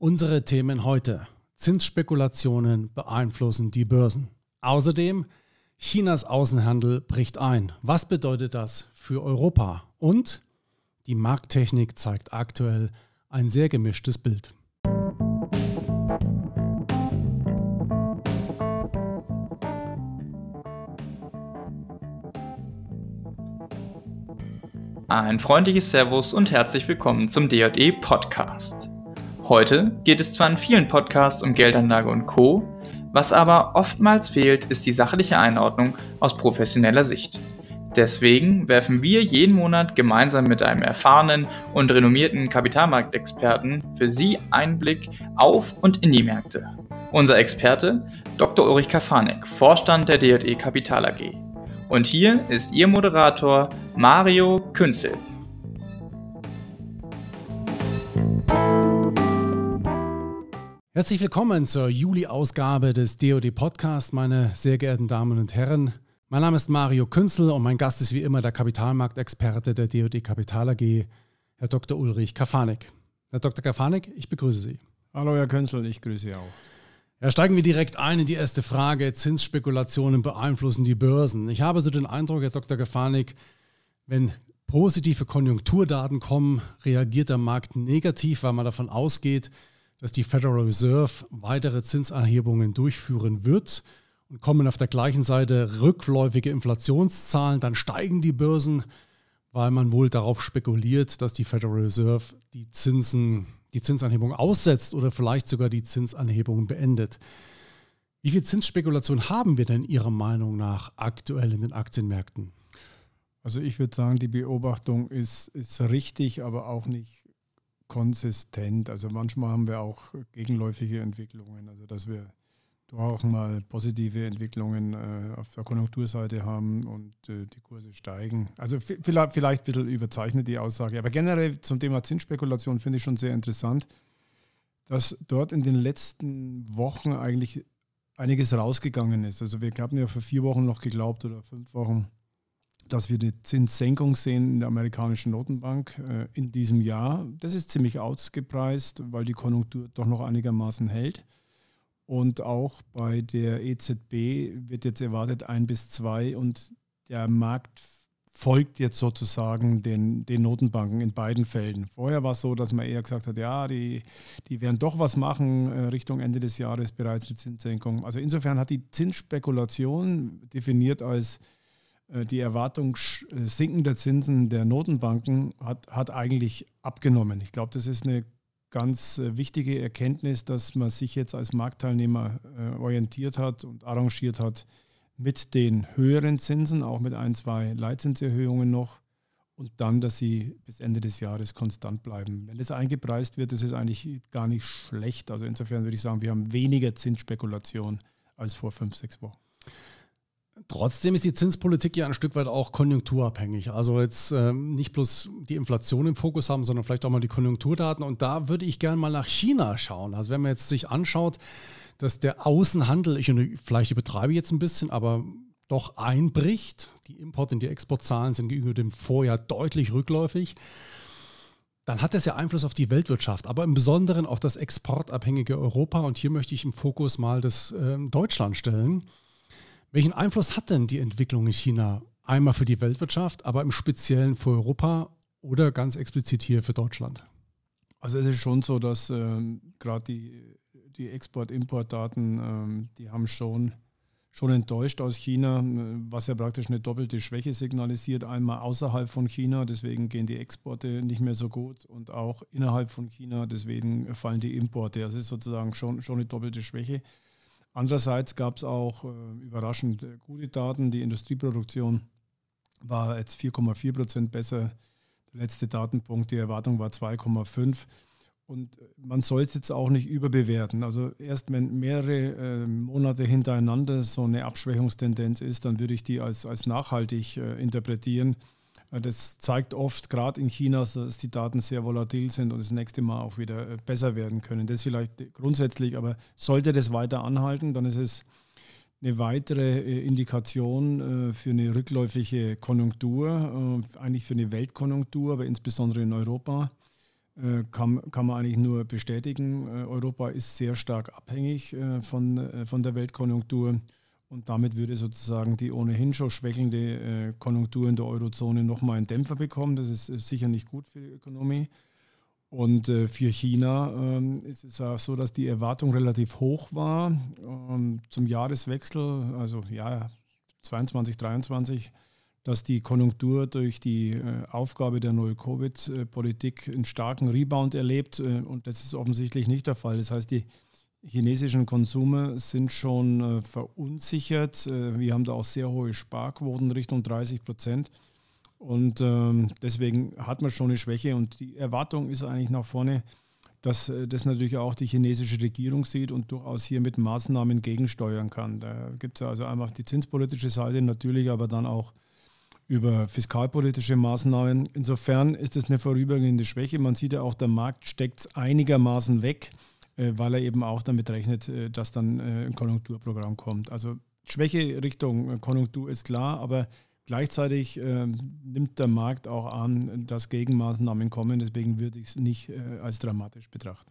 Unsere Themen heute. Zinsspekulationen beeinflussen die Börsen. Außerdem, Chinas Außenhandel bricht ein. Was bedeutet das für Europa? Und die Markttechnik zeigt aktuell ein sehr gemischtes Bild. Ein freundliches Servus und herzlich willkommen zum DJE Podcast. Heute geht es zwar in vielen Podcasts um Geldanlage und Co., was aber oftmals fehlt, ist die sachliche Einordnung aus professioneller Sicht. Deswegen werfen wir jeden Monat gemeinsam mit einem erfahrenen und renommierten Kapitalmarktexperten für Sie Einblick auf und in die Märkte. Unser Experte Dr. Ulrich Kafanek, Vorstand der DJE Kapital AG. Und hier ist Ihr Moderator Mario Künzel. Herzlich willkommen zur Juli-Ausgabe des DoD Podcasts, meine sehr geehrten Damen und Herren. Mein Name ist Mario Künzel und mein Gast ist wie immer der Kapitalmarktexperte der DoD Kapital AG, Herr Dr. Ulrich Kafanek. Herr Dr. Kafanek, ich begrüße Sie. Hallo, Herr Künzel, ich grüße Sie auch. Ja, steigen wir direkt ein in die erste Frage. Zinsspekulationen beeinflussen die Börsen. Ich habe so den Eindruck, Herr Dr. Gefanik, wenn positive Konjunkturdaten kommen, reagiert der Markt negativ, weil man davon ausgeht, dass die Federal Reserve weitere Zinsanhebungen durchführen wird und kommen auf der gleichen Seite rückläufige Inflationszahlen, dann steigen die Börsen, weil man wohl darauf spekuliert, dass die Federal Reserve die Zinsen die Zinsanhebung aussetzt oder vielleicht sogar die Zinsanhebung beendet. Wie viel Zinsspekulation haben wir denn Ihrer Meinung nach aktuell in den Aktienmärkten? Also ich würde sagen, die Beobachtung ist, ist richtig, aber auch nicht konsistent. Also manchmal haben wir auch gegenläufige Entwicklungen, also dass wir auch mal positive Entwicklungen äh, auf der Konjunkturseite haben und äh, die Kurse steigen. Also vielleicht, vielleicht ein bisschen überzeichnet die Aussage. Aber generell zum Thema Zinsspekulation finde ich schon sehr interessant, dass dort in den letzten Wochen eigentlich einiges rausgegangen ist. Also wir haben ja vor vier Wochen noch geglaubt oder fünf Wochen, dass wir eine Zinssenkung sehen in der amerikanischen Notenbank äh, in diesem Jahr. Das ist ziemlich ausgepreist, weil die Konjunktur doch noch einigermaßen hält. Und auch bei der EZB wird jetzt erwartet ein bis zwei und der Markt folgt jetzt sozusagen den, den Notenbanken in beiden Fällen. Vorher war es so, dass man eher gesagt hat, ja, die, die werden doch was machen äh, Richtung Ende des Jahres bereits eine Zinssenkung. Also insofern hat die Zinsspekulation definiert als die Erwartung äh, sinkender Zinsen der Notenbanken hat, hat eigentlich abgenommen. Ich glaube, das ist eine ganz äh, wichtige Erkenntnis, dass man sich jetzt als Marktteilnehmer äh, orientiert hat und arrangiert hat mit den höheren Zinsen, auch mit ein, zwei Leitzinserhöhungen noch und dann, dass sie bis Ende des Jahres konstant bleiben. Wenn das eingepreist wird, ist es eigentlich gar nicht schlecht. Also insofern würde ich sagen, wir haben weniger Zinsspekulation als vor fünf, sechs Wochen. Trotzdem ist die Zinspolitik ja ein Stück weit auch konjunkturabhängig. Also jetzt ähm, nicht bloß die Inflation im Fokus haben, sondern vielleicht auch mal die Konjunkturdaten. Und da würde ich gerne mal nach China schauen. Also wenn man jetzt sich anschaut, dass der Außenhandel, ich vielleicht übertreibe jetzt ein bisschen, aber doch einbricht. Die Import- und die Exportzahlen sind gegenüber dem Vorjahr deutlich rückläufig. Dann hat das ja Einfluss auf die Weltwirtschaft, aber im Besonderen auf das exportabhängige Europa. Und hier möchte ich im Fokus mal das äh, Deutschland stellen. Welchen Einfluss hat denn die Entwicklung in China einmal für die Weltwirtschaft, aber im Speziellen für Europa oder ganz explizit hier für Deutschland? Also es ist schon so, dass ähm, gerade die, die Export-Import-Daten, ähm, die haben schon, schon enttäuscht aus China, was ja praktisch eine doppelte Schwäche signalisiert. Einmal außerhalb von China, deswegen gehen die Exporte nicht mehr so gut und auch innerhalb von China, deswegen fallen die Importe. Das ist sozusagen schon, schon eine doppelte Schwäche. Andererseits gab es auch äh, überraschend äh, gute Daten. Die Industrieproduktion war jetzt 4,4 Prozent besser. Der letzte Datenpunkt, die Erwartung war 2,5. Und äh, man soll es jetzt auch nicht überbewerten. Also erst wenn mehrere äh, Monate hintereinander so eine Abschwächungstendenz ist, dann würde ich die als, als nachhaltig äh, interpretieren. Das zeigt oft, gerade in China, dass die Daten sehr volatil sind und das nächste Mal auch wieder äh, besser werden können. Das vielleicht grundsätzlich, aber sollte das weiter anhalten, dann ist es eine weitere äh, Indikation äh, für eine rückläufige Konjunktur, eigentlich für eine Weltkonjunktur, aber insbesondere in Europa. äh, kann, kann man eigentlich nur bestätigen. Äh, Europa ist sehr stark abhängig äh, von, von der Weltkonjunktur und damit würde sozusagen die ohnehin schon schwächelnde Konjunktur in der Eurozone nochmal einen Dämpfer bekommen. Das ist sicher nicht gut für die Ökonomie. Und für China ähm, ist es auch so, dass die Erwartung relativ hoch war ähm, zum Jahreswechsel, also ja, 22, 23 dass die Konjunktur durch die äh, Aufgabe der Null-Covid-Politik einen starken Rebound erlebt. Äh, und das ist offensichtlich nicht der Fall. Das heißt, die chinesischen Konsumer sind schon äh, verunsichert. Wir haben da auch sehr hohe Sparquoten, Richtung 30 Prozent. Und ähm, deswegen hat man schon eine Schwäche. Und die Erwartung ist eigentlich nach vorne, dass das natürlich auch die chinesische Regierung sieht und durchaus hier mit Maßnahmen gegensteuern kann. Da gibt es also einmal die zinspolitische Seite natürlich, aber dann auch über fiskalpolitische Maßnahmen. Insofern ist es eine vorübergehende Schwäche. Man sieht ja auch, der Markt steckt es einigermaßen weg, äh, weil er eben auch damit rechnet, äh, dass dann äh, ein Konjunkturprogramm kommt. Also Schwäche Richtung Konjunktur ist klar, aber gleichzeitig nimmt der Markt auch an, dass Gegenmaßnahmen kommen. Deswegen würde ich es nicht als dramatisch betrachten.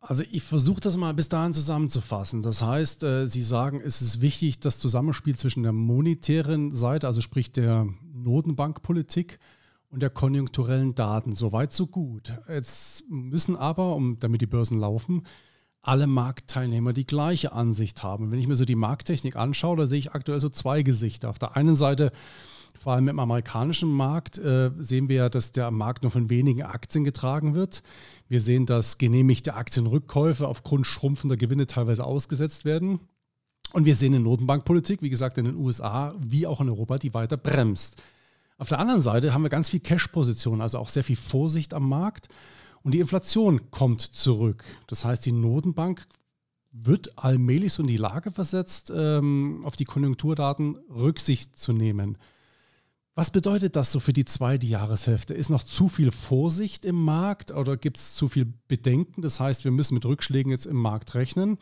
Also ich versuche das mal bis dahin zusammenzufassen. Das heißt, äh, Sie sagen, es ist wichtig, das Zusammenspiel zwischen der monetären Seite, also sprich der Notenbankpolitik und der konjunkturellen Daten. Soweit, so gut. Jetzt müssen aber, um, damit die Börsen laufen, alle Marktteilnehmer die gleiche Ansicht haben. Wenn ich mir so die Markttechnik anschaue, da sehe ich aktuell so zwei Gesichter. Auf der einen Seite vor allem im amerikanischen Markt äh, sehen wir ja, dass der Markt nur von wenigen Aktien getragen wird. Wir sehen, dass genehmigte Aktienrückkäufe aufgrund schrumpfender Gewinne teilweise ausgesetzt werden. Und wir sehen eine Notenbankpolitik, wie gesagt, in den USA wie auch in Europa, die weiter bremst. Auf der anderen Seite haben wir ganz viel Cash-Position, also auch sehr viel Vorsicht am Markt. Und die Inflation kommt zurück. Das heißt, die Notenbank wird allmählich so in die Lage versetzt, ähm, auf die Konjunkturdaten Rücksicht zu nehmen. Was bedeutet das so für die zweite Jahreshälfte? Ist noch zu viel Vorsicht im Markt oder gibt es zu viel Bedenken? Das heißt, wir müssen mit Rückschlägen jetzt im Markt rechnen.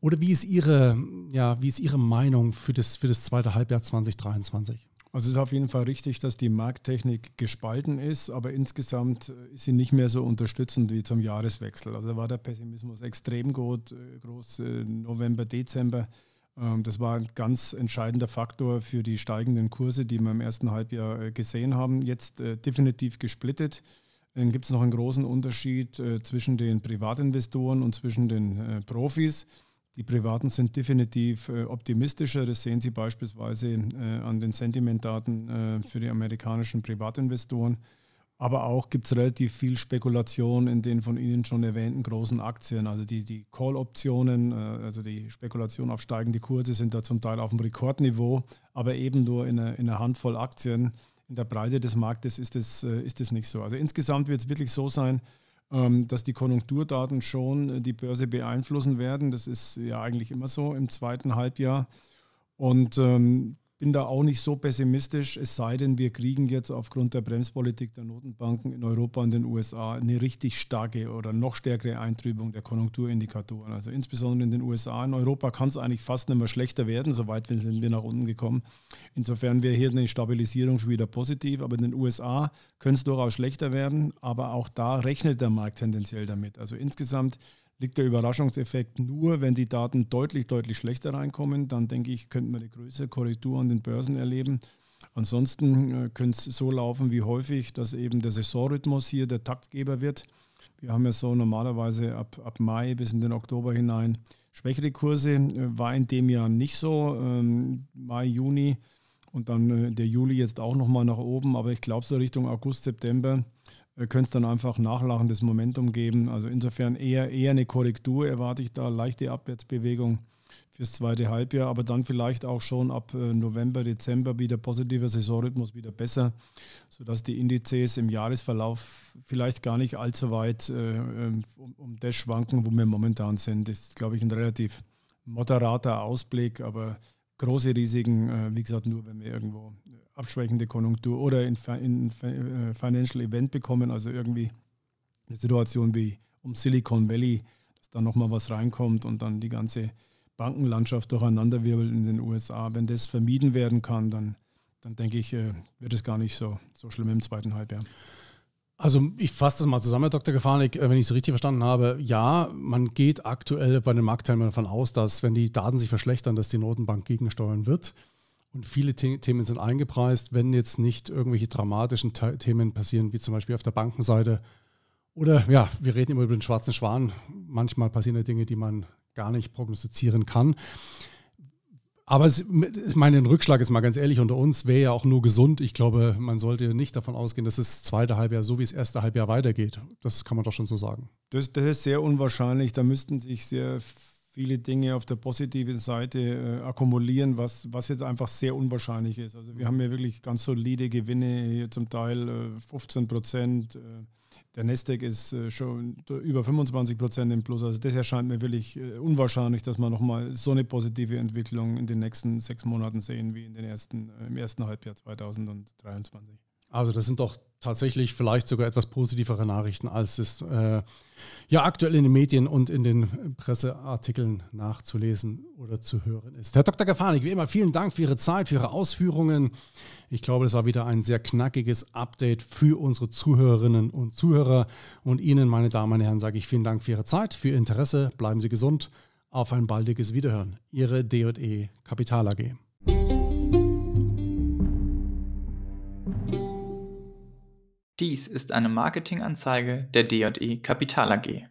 Oder wie ist Ihre, ja, wie ist Ihre Meinung für das, für das zweite Halbjahr 2023? Also es ist auf jeden Fall richtig, dass die Markttechnik gespalten ist, aber insgesamt äh, ist sie nicht mehr so unterstützend wie zum Jahreswechsel. Also da war der Pessimismus extrem groß, äh, groß äh, November, Dezember. Ähm, das war ein ganz entscheidender Faktor für die steigenden Kurse, die wir im ersten Halbjahr gesehen haben. Jetzt definitiv gesplittet. Dann gibt es noch einen großen Unterschied zwischen den Privatinvestoren und zwischen den Profis. Die Privaten sind definitiv optimistischer. Das sehen Sie beispielsweise an den Sentimentdaten für die amerikanischen Privatinvestoren. Aber auch gibt es relativ viel Spekulation in den von Ihnen schon erwähnten großen Aktien. Also die, die Call-Optionen, äh, also die Spekulation auf steigende Kurse sind da zum Teil auf dem Rekordniveau, aber eben nur in einer, in einer Handvoll Aktien. In der Breite des Marktes ist es äh, ist nicht so. Also insgesamt wird es wirklich so sein, dass die Konjunkturdaten schon äh, die Börse beeinflussen werden. Das ist ja eigentlich immer so im zweiten Halbjahr. Und ähm, bin da auch nicht so pessimistisch, es sei denn, wir kriegen jetzt aufgrund der Bremspolitik der Notenbanken in Europa und den USA eine richtig starke oder noch stärkere Eintrübung der Konjunkturindikatoren. Also insbesondere in den USA. In Europa kann es eigentlich fast nicht mehr schlechter werden, soweit sind wir nach unten gekommen. Insofern wäre hier eine Stabilisierung schon wieder positiv, aber in den USA könnte es durchaus schlechter werden, aber auch da rechnet der Markt tendenziell damit. Also insgesamt liegt der Überraschungseffekt nur, wenn die Daten deutlich, deutlich schlechter reinkommen. Dann denke ich, könnten wir eine größere Korrektur an den Börsen erleben. Ansonsten äh, könnte es so laufen wie häufig, dass eben der Saisonrhythmus hier der Taktgeber wird. Wir haben ja so normalerweise ab, ab Mai bis in den Oktober hinein schwächere Kurse. Äh, war in dem Jahr nicht so. Ähm, Mai, Juni und dann äh, der Juli jetzt auch nochmal nach oben. Aber ich glaube, so Richtung August, September könnte es dann einfach nachlachendes Momentum geben. Also insofern eher, eher eine Korrektur erwarte ich da, leichte Abwärtsbewegung fürs zweite Halbjahr, aber dann vielleicht auch schon ab äh, November, Dezember wieder positiver Saisonrhythmus wieder besser, sodass die Indizes im Jahresverlauf vielleicht gar nicht allzu weit äh, ähm, um, um das schwanken, wo wir momentan sind. Das ist, glaube ich, ein relativ moderater Ausblick, aber große Risiken, äh, wie gesagt, nur wenn wir irgendwo abschwächende Konjunktur oder in, in, äh, Financial Event bekommen, also irgendwie eine Situation wie um Silicon Valley, dass da nochmal was reinkommt und dann die ganze Bankenlandschaft durcheinanderwirbelt in den USA. Wenn das vermieden werden kann, dann, dann denke ich, äh, wird es gar nicht so, so schlimm im zweiten Halbjahr. Also ich fasse das mal zusammen, Herr Dr. Gefahrnik, äh, wenn ich es richtig verstanden habe. Ja, man geht aktuell bei den Marktteilnehmern davon aus, dass wenn die Daten sich verschlechtern, dass die Notenbank gegensteuern wird. Und viele The Themen sind eingepreist, wenn jetzt nicht irgendwelche dramatischen The Themen passieren, wie zum Beispiel auf der Bankenseite. Oder ja, wir reden immer über den schwarzen Schwan. Manchmal passieren ja Dinge, die man gar nicht prognostizieren kann. Aber ich meine, ein Rückschlag ist mal ganz ehrlich unter uns, wäre ja auch nur gesund. Ich glaube, man sollte nicht davon ausgehen, dass das zweite Halbjahr so wie das erste Halbjahr weitergeht. Das kann man doch schon so sagen. Das, das ist sehr unwahrscheinlich. Da müssten sich sehr viele Dinge auf der positiven Seite äh, akkumulieren, was, was jetzt einfach sehr unwahrscheinlich ist. Also wir haben ja wirklich ganz solide Gewinne, hier zum Teil äh, 15 Prozent. Äh, der Nasdaq ist äh, schon über 25 Prozent im Plus. Also das erscheint mir wirklich äh, unwahrscheinlich, dass wir nochmal so eine positive Entwicklung in den nächsten sechs Monaten sehen wie in den ersten, äh, im ersten Halbjahr 2023. Also das sind doch tatsächlich vielleicht sogar etwas positivere Nachrichten, als es äh, ja aktuell in den Medien und in den Presseartikeln nachzulesen oder zu hören ist. Herr Dr. Gafanik, wie immer, vielen Dank für Ihre Zeit, für Ihre Ausführungen. Ich glaube, das war wieder ein sehr knackiges Update für unsere Zuhörerinnen und Zuhörer. Und Ihnen, meine Damen und Herren, sage ich vielen Dank für Ihre Zeit, für Ihr Interesse. Bleiben Sie gesund. Auf ein baldiges Wiederhören. Ihre DE Kapital AG. Dies ist eine Marketinganzeige der D&E Kapital AG.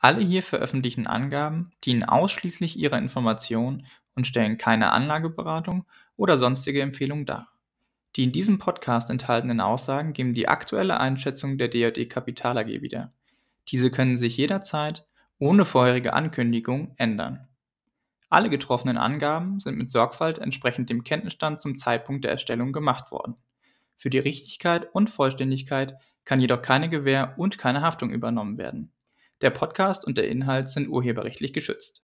Alle hier veröffentlichten Angaben dienen ausschließlich ihrer Information und stellen keine Anlageberatung oder sonstige Empfehlung dar. Die in diesem Podcast enthaltenen Aussagen geben die aktuelle Einschätzung der D&E Kapital AG wieder. Diese können sich jederzeit ohne vorherige Ankündigung ändern. Alle getroffenen Angaben sind mit Sorgfalt entsprechend dem Kenntnisstand zum Zeitpunkt der Erstellung gemacht worden. Für die Richtigkeit und Vollständigkeit kann jedoch keine Gewähr und keine Haftung übernommen werden. Der Podcast und der Inhalt sind urheberrechtlich geschützt